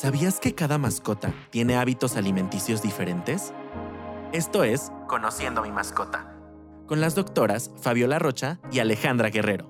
¿Sabías que cada mascota tiene hábitos alimenticios diferentes? Esto es Conociendo a mi mascota, con las doctoras Fabiola Rocha y Alejandra Guerrero.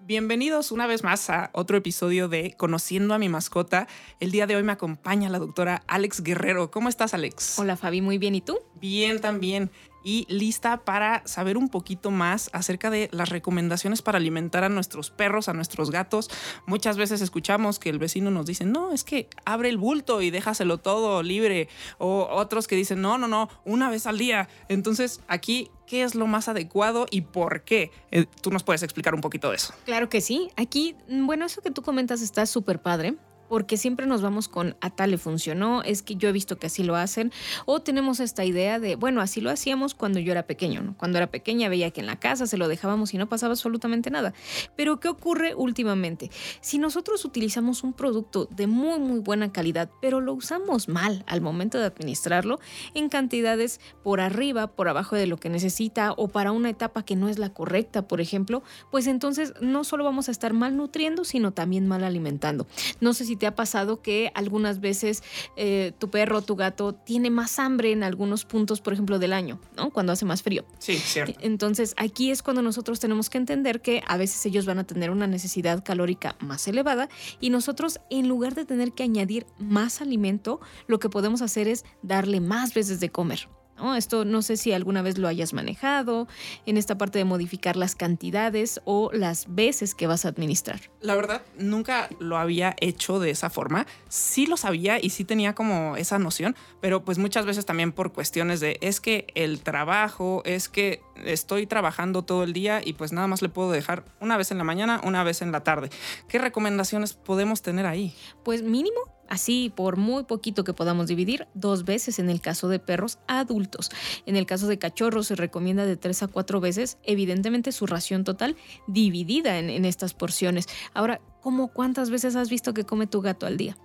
Bienvenidos una vez más a otro episodio de Conociendo a mi mascota. El día de hoy me acompaña la doctora Alex Guerrero. ¿Cómo estás, Alex? Hola, Fabi, muy bien. ¿Y tú? Bien, también y lista para saber un poquito más acerca de las recomendaciones para alimentar a nuestros perros, a nuestros gatos. Muchas veces escuchamos que el vecino nos dice, no, es que abre el bulto y déjaselo todo libre. O otros que dicen, no, no, no, una vez al día. Entonces aquí qué es lo más adecuado y por qué. Eh, Tú nos puedes explicar un poquito de eso. Claro que sí. Aquí, bueno, eso que tú comentas está súper padre porque siempre nos vamos con a tal le funcionó, es que yo he visto que así lo hacen, o tenemos esta idea de, bueno, así lo hacíamos cuando yo era pequeño, ¿no? Cuando era pequeña veía que en la casa se lo dejábamos y no pasaba absolutamente nada. Pero ¿qué ocurre últimamente? Si nosotros utilizamos un producto de muy, muy buena calidad, pero lo usamos mal al momento de administrarlo, en cantidades por arriba, por abajo de lo que necesita, o para una etapa que no es la correcta, por ejemplo, pues entonces no solo vamos a estar mal nutriendo, sino también mal alimentando. No sé si te ha pasado que algunas veces eh, tu perro o tu gato tiene más hambre en algunos puntos, por ejemplo, del año, ¿no? Cuando hace más frío. Sí, cierto. Entonces, aquí es cuando nosotros tenemos que entender que a veces ellos van a tener una necesidad calórica más elevada y nosotros, en lugar de tener que añadir más alimento, lo que podemos hacer es darle más veces de comer. ¿No? Esto no sé si alguna vez lo hayas manejado en esta parte de modificar las cantidades o las veces que vas a administrar. La verdad, nunca lo había hecho de esa forma. Sí lo sabía y sí tenía como esa noción, pero pues muchas veces también por cuestiones de es que el trabajo, es que estoy trabajando todo el día y pues nada más le puedo dejar una vez en la mañana, una vez en la tarde. ¿Qué recomendaciones podemos tener ahí? Pues mínimo Así, por muy poquito que podamos dividir, dos veces en el caso de perros adultos. En el caso de cachorros se recomienda de tres a cuatro veces, evidentemente su ración total dividida en, en estas porciones. Ahora, ¿cómo cuántas veces has visto que come tu gato al día?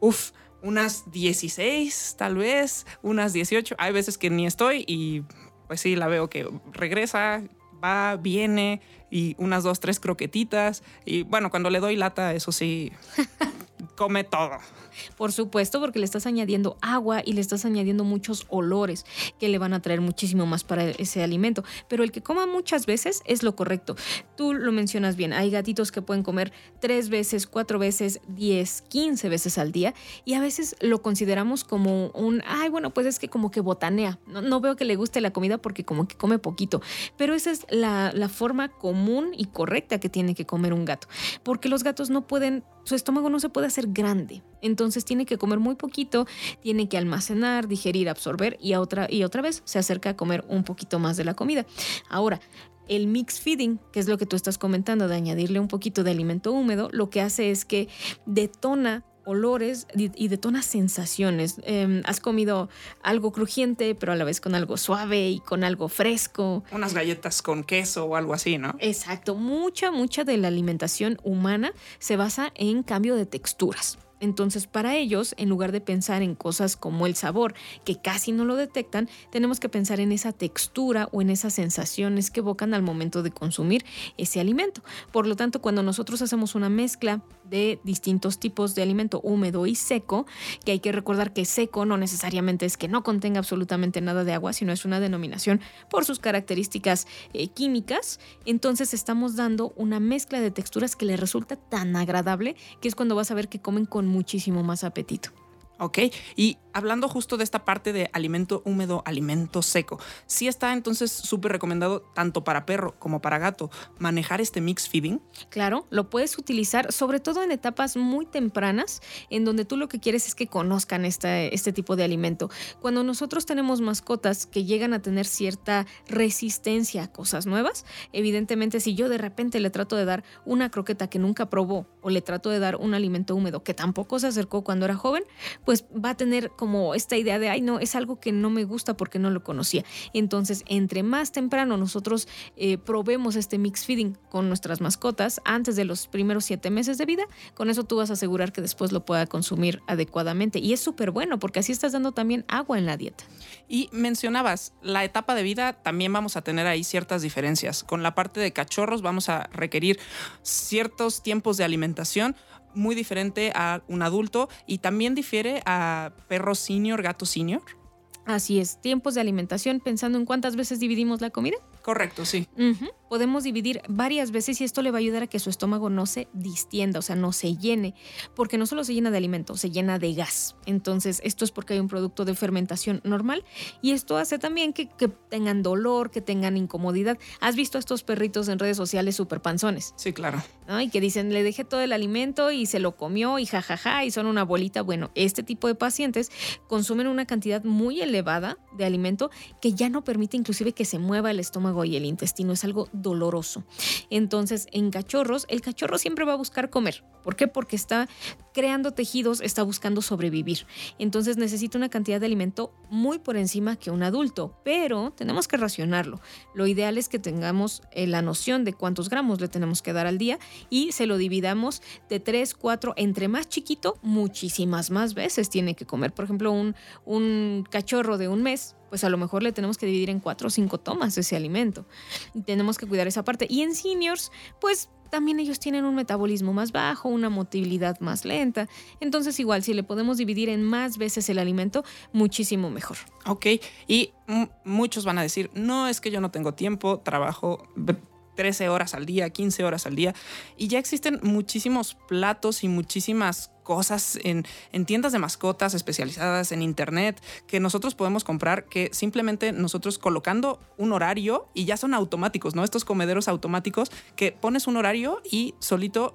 Uf, unas 16 tal vez, unas 18. Hay veces que ni estoy y pues sí, la veo que regresa, va, viene y unas dos, tres croquetitas. Y bueno, cuando le doy lata, eso sí, come todo. Por supuesto, porque le estás añadiendo agua y le estás añadiendo muchos olores que le van a traer muchísimo más para ese alimento. Pero el que coma muchas veces es lo correcto. Tú lo mencionas bien, hay gatitos que pueden comer tres veces, cuatro veces, diez, quince veces al día y a veces lo consideramos como un, ay, bueno, pues es que como que botanea. No, no veo que le guste la comida porque como que come poquito. Pero esa es la forma común y correcta que tiene que comer un gato. Porque los gatos no pueden, su estómago no se puede hacer grande. Entonces tiene que comer muy poquito, tiene que almacenar, digerir, absorber y otra, y otra vez se acerca a comer un poquito más de la comida. Ahora, el mix feeding, que es lo que tú estás comentando, de añadirle un poquito de alimento húmedo, lo que hace es que detona olores y detona sensaciones. Eh, has comido algo crujiente, pero a la vez con algo suave y con algo fresco. Unas galletas con queso o algo así, ¿no? Exacto. Mucha, mucha de la alimentación humana se basa en cambio de texturas. Entonces, para ellos, en lugar de pensar en cosas como el sabor, que casi no lo detectan, tenemos que pensar en esa textura o en esas sensaciones que evocan al momento de consumir ese alimento. Por lo tanto, cuando nosotros hacemos una mezcla de distintos tipos de alimento húmedo y seco, que hay que recordar que seco no necesariamente es que no contenga absolutamente nada de agua, sino es una denominación por sus características eh, químicas, entonces estamos dando una mezcla de texturas que le resulta tan agradable que es cuando vas a ver que comen con muchísimo más apetito. Ok, y hablando justo de esta parte de alimento húmedo, alimento seco, sí está entonces súper recomendado tanto para perro como para gato manejar este mix feeding. Claro, lo puedes utilizar sobre todo en etapas muy tempranas en donde tú lo que quieres es que conozcan este, este tipo de alimento. Cuando nosotros tenemos mascotas que llegan a tener cierta resistencia a cosas nuevas, evidentemente si yo de repente le trato de dar una croqueta que nunca probó o le trato de dar un alimento húmedo que tampoco se acercó cuando era joven, pues pues va a tener como esta idea de, ay, no, es algo que no me gusta porque no lo conocía. Entonces, entre más temprano nosotros eh, probemos este mix feeding con nuestras mascotas antes de los primeros siete meses de vida, con eso tú vas a asegurar que después lo pueda consumir adecuadamente. Y es súper bueno porque así estás dando también agua en la dieta. Y mencionabas, la etapa de vida también vamos a tener ahí ciertas diferencias. Con la parte de cachorros vamos a requerir ciertos tiempos de alimentación muy diferente a un adulto y también difiere a perro senior, gato senior. Así es, tiempos de alimentación, pensando en cuántas veces dividimos la comida. Correcto, sí. Podemos dividir varias veces y esto le va a ayudar a que su estómago no se distienda, o sea, no se llene, porque no solo se llena de alimento, se llena de gas. Entonces, esto es porque hay un producto de fermentación normal y esto hace también que, que tengan dolor, que tengan incomodidad. ¿Has visto a estos perritos en redes sociales súper panzones? Sí, claro. ¿no? Y que dicen, le dejé todo el alimento y se lo comió y jajaja y son una bolita. Bueno, este tipo de pacientes consumen una cantidad muy elevada de alimento que ya no permite inclusive que se mueva el estómago y el intestino. Es algo doloroso. Entonces, en cachorros, el cachorro siempre va a buscar comer. ¿Por qué? Porque está creando tejidos, está buscando sobrevivir. Entonces necesita una cantidad de alimento muy por encima que un adulto, pero tenemos que racionarlo. Lo ideal es que tengamos eh, la noción de cuántos gramos le tenemos que dar al día y se lo dividamos de 3, 4, entre más chiquito, muchísimas más veces tiene que comer. Por ejemplo, un, un cachorro de un mes, pues a lo mejor le tenemos que dividir en 4 o 5 tomas ese alimento. Tenemos que cuidar esa parte. Y en seniors, pues también ellos tienen un metabolismo más bajo, una motilidad más lenta. Entonces igual, si le podemos dividir en más veces el alimento, muchísimo mejor. Ok, y muchos van a decir, no, es que yo no tengo tiempo, trabajo b- 13 horas al día, 15 horas al día, y ya existen muchísimos platos y muchísimas cosas en, en tiendas de mascotas especializadas en internet que nosotros podemos comprar que simplemente nosotros colocando un horario y ya son automáticos, ¿no? Estos comederos automáticos que pones un horario y solito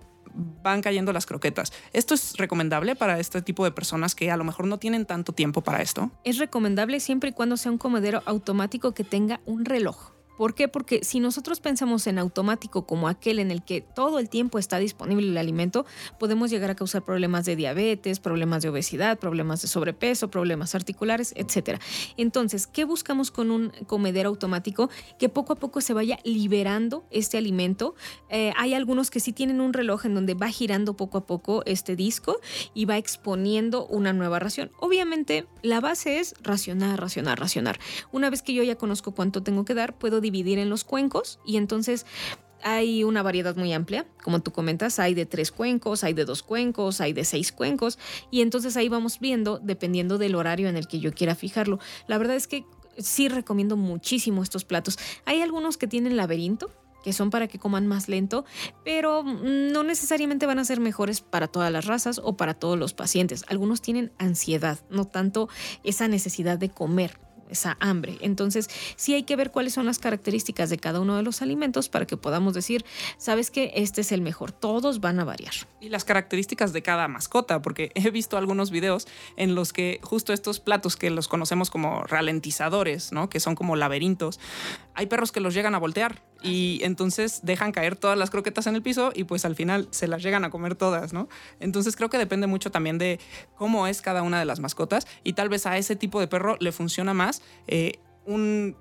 van cayendo las croquetas. ¿Esto es recomendable para este tipo de personas que a lo mejor no tienen tanto tiempo para esto? Es recomendable siempre y cuando sea un comedero automático que tenga un reloj. ¿Por qué? Porque si nosotros pensamos en automático como aquel en el que todo el tiempo está disponible el alimento, podemos llegar a causar problemas de diabetes, problemas de obesidad, problemas de sobrepeso, problemas articulares, etc. Entonces, ¿qué buscamos con un comedero automático? Que poco a poco se vaya liberando este alimento. Eh, hay algunos que sí tienen un reloj en donde va girando poco a poco este disco y va exponiendo una nueva ración. Obviamente, la base es racionar, racionar, racionar. Una vez que yo ya conozco cuánto tengo que dar, puedo dividir en los cuencos y entonces hay una variedad muy amplia, como tú comentas, hay de tres cuencos, hay de dos cuencos, hay de seis cuencos, y entonces ahí vamos viendo, dependiendo del horario en el que yo quiera fijarlo. La verdad es que sí recomiendo muchísimo estos platos. Hay algunos que tienen laberinto, que son para que coman más lento, pero no necesariamente van a ser mejores para todas las razas o para todos los pacientes. Algunos tienen ansiedad, no tanto esa necesidad de comer esa hambre. Entonces, sí hay que ver cuáles son las características de cada uno de los alimentos para que podamos decir, sabes que este es el mejor. Todos van a variar. y las características de cada mascota, porque he visto algunos videos en los que justo estos platos que los conocemos como ralentizadores, ¿no? Que son como laberintos, hay perros que los llegan a voltear y entonces dejan caer todas las croquetas en el piso y pues al final se las llegan a comer todas, ¿no? Entonces creo que depende mucho también de cómo es cada una de las mascotas y tal vez a ese tipo de perro le funciona más eh, un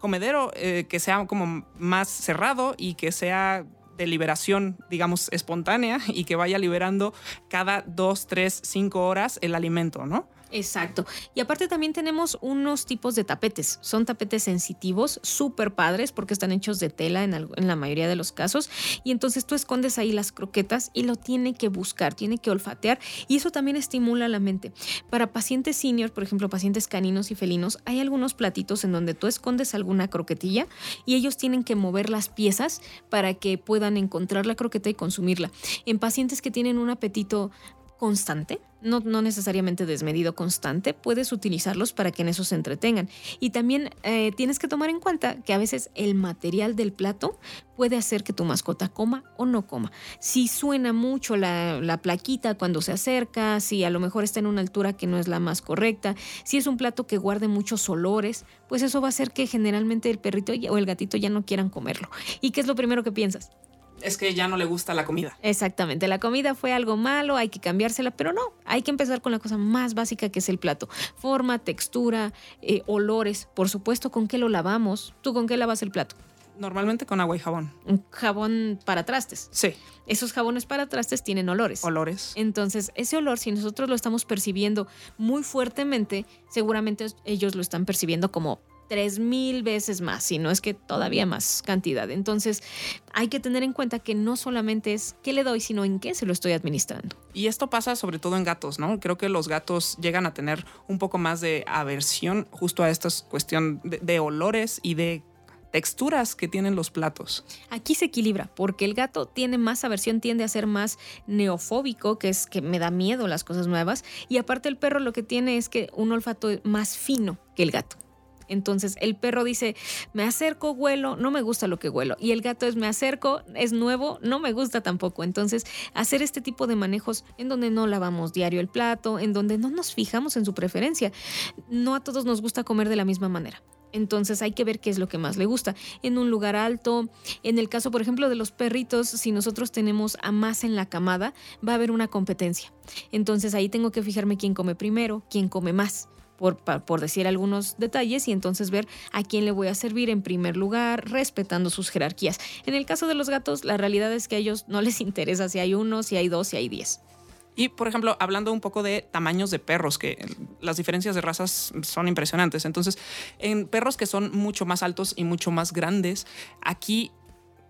comedero eh, que sea como más cerrado y que sea de liberación, digamos, espontánea y que vaya liberando cada dos, tres, cinco horas el alimento, ¿no? Exacto. Y aparte también tenemos unos tipos de tapetes. Son tapetes sensitivos, súper padres, porque están hechos de tela en, en la mayoría de los casos. Y entonces tú escondes ahí las croquetas y lo tiene que buscar, tiene que olfatear. Y eso también estimula la mente. Para pacientes senior, por ejemplo, pacientes caninos y felinos, hay algunos platitos en donde tú escondes alguna croquetilla y ellos tienen que mover las piezas para que puedan encontrar la croqueta y consumirla. En pacientes que tienen un apetito constante, no, no necesariamente desmedido constante, puedes utilizarlos para que en eso se entretengan. Y también eh, tienes que tomar en cuenta que a veces el material del plato puede hacer que tu mascota coma o no coma. Si suena mucho la, la plaquita cuando se acerca, si a lo mejor está en una altura que no es la más correcta, si es un plato que guarde muchos olores, pues eso va a hacer que generalmente el perrito o el gatito ya no quieran comerlo. ¿Y qué es lo primero que piensas? Es que ya no le gusta la comida. Exactamente, la comida fue algo malo, hay que cambiársela, pero no, hay que empezar con la cosa más básica que es el plato. Forma, textura, eh, olores, por supuesto, ¿con qué lo lavamos? ¿Tú con qué lavas el plato? Normalmente con agua y jabón. Un jabón para trastes. Sí. Esos jabones para trastes tienen olores. Olores. Entonces, ese olor, si nosotros lo estamos percibiendo muy fuertemente, seguramente ellos lo están percibiendo como tres mil veces más, si no es que todavía más cantidad. Entonces, hay que tener en cuenta que no solamente es qué le doy, sino en qué se lo estoy administrando. Y esto pasa sobre todo en gatos, ¿no? Creo que los gatos llegan a tener un poco más de aversión justo a esta cuestión de, de olores y de texturas que tienen los platos. Aquí se equilibra porque el gato tiene más aversión, tiende a ser más neofóbico, que es que me da miedo las cosas nuevas, y aparte el perro lo que tiene es que un olfato más fino que el gato. Entonces el perro dice, me acerco, huelo, no me gusta lo que huelo. Y el gato es, me acerco, es nuevo, no me gusta tampoco. Entonces hacer este tipo de manejos en donde no lavamos diario el plato, en donde no nos fijamos en su preferencia. No a todos nos gusta comer de la misma manera. Entonces hay que ver qué es lo que más le gusta. En un lugar alto, en el caso, por ejemplo, de los perritos, si nosotros tenemos a más en la camada, va a haber una competencia. Entonces ahí tengo que fijarme quién come primero, quién come más. Por, decir algunos detalles y entonces ver a quién le voy a servir en primer lugar, respetando sus jerarquías. En el caso de los gatos, la realidad es que a ellos no les interesa si hay uno, si hay dos, si hay diez. Y, por ejemplo, hablando un poco de tamaños de perros, que las diferencias de razas son impresionantes. Entonces, en perros que son mucho más altos y mucho más grandes, aquí,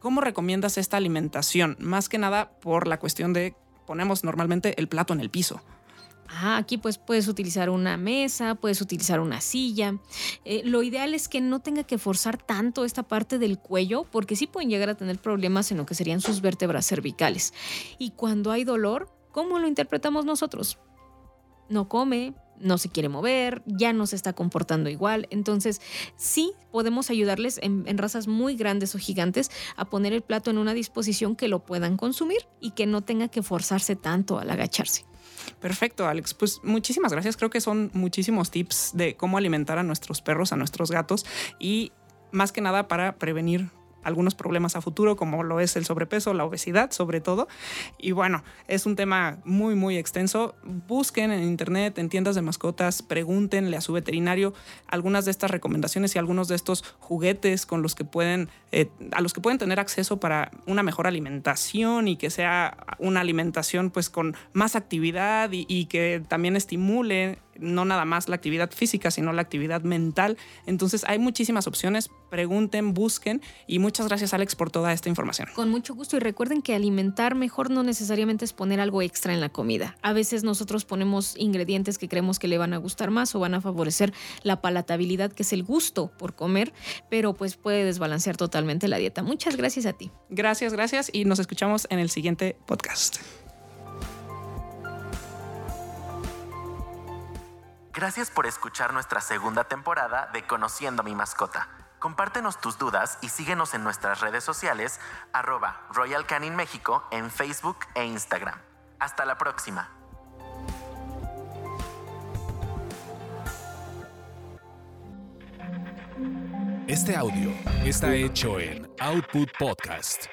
¿cómo recomiendas esta alimentación? Más que nada por la cuestión de ponemos normalmente el plato en el piso. Ah, aquí pues puedes utilizar una mesa, puedes utilizar una silla. Eh, lo ideal es que no tenga que forzar tanto esta parte del cuello porque sí pueden llegar a tener problemas en lo que serían sus vértebras cervicales. Y cuando hay dolor, ¿Cómo lo interpretamos nosotros? No come, no se quiere mover, ya no se está comportando igual. Entonces, sí podemos ayudarles en, razas muy grandes o gigantes a poner el plato en una disposición que lo puedan consumir y que no tenga que forzarse tanto al agacharse. Perfecto, Alex. Pues muchísimas gracias. Creo que son muchísimos tips de cómo alimentar a nuestros perros, a nuestros gatos y más que nada para prevenir algunos problemas a futuro, como lo es el sobrepeso, la obesidad sobre todo. Y bueno, es un tema muy, muy extenso. Busquen en internet, en tiendas de mascotas, pregúntenle a su veterinario algunas de estas recomendaciones y algunos de estos juguetes con los que pueden, eh, a los que pueden tener acceso para una mejor alimentación y que sea una alimentación pues con más actividad y, y que también estimule no nada más la actividad física, sino la actividad mental. Entonces hay muchísimas opciones, pregunten, busquen y muchas gracias Alex por toda esta información. Con mucho gusto y recuerden que alimentar mejor no necesariamente es poner algo extra en la comida. A veces nosotros ponemos ingredientes que creemos que le van a gustar más o van a favorecer la palatabilidad, que es el gusto por comer, pero pues puede desbalancear totalmente la dieta. Muchas gracias a ti. Gracias, gracias y nos escuchamos en el siguiente podcast. Gracias por escuchar nuestra segunda temporada de Conociendo a mi mascota. Compártenos tus dudas y síguenos en nuestras redes sociales arroba Royal Canin México en Facebook e Instagram. Hasta la próxima. Este audio está hecho en Output Podcast.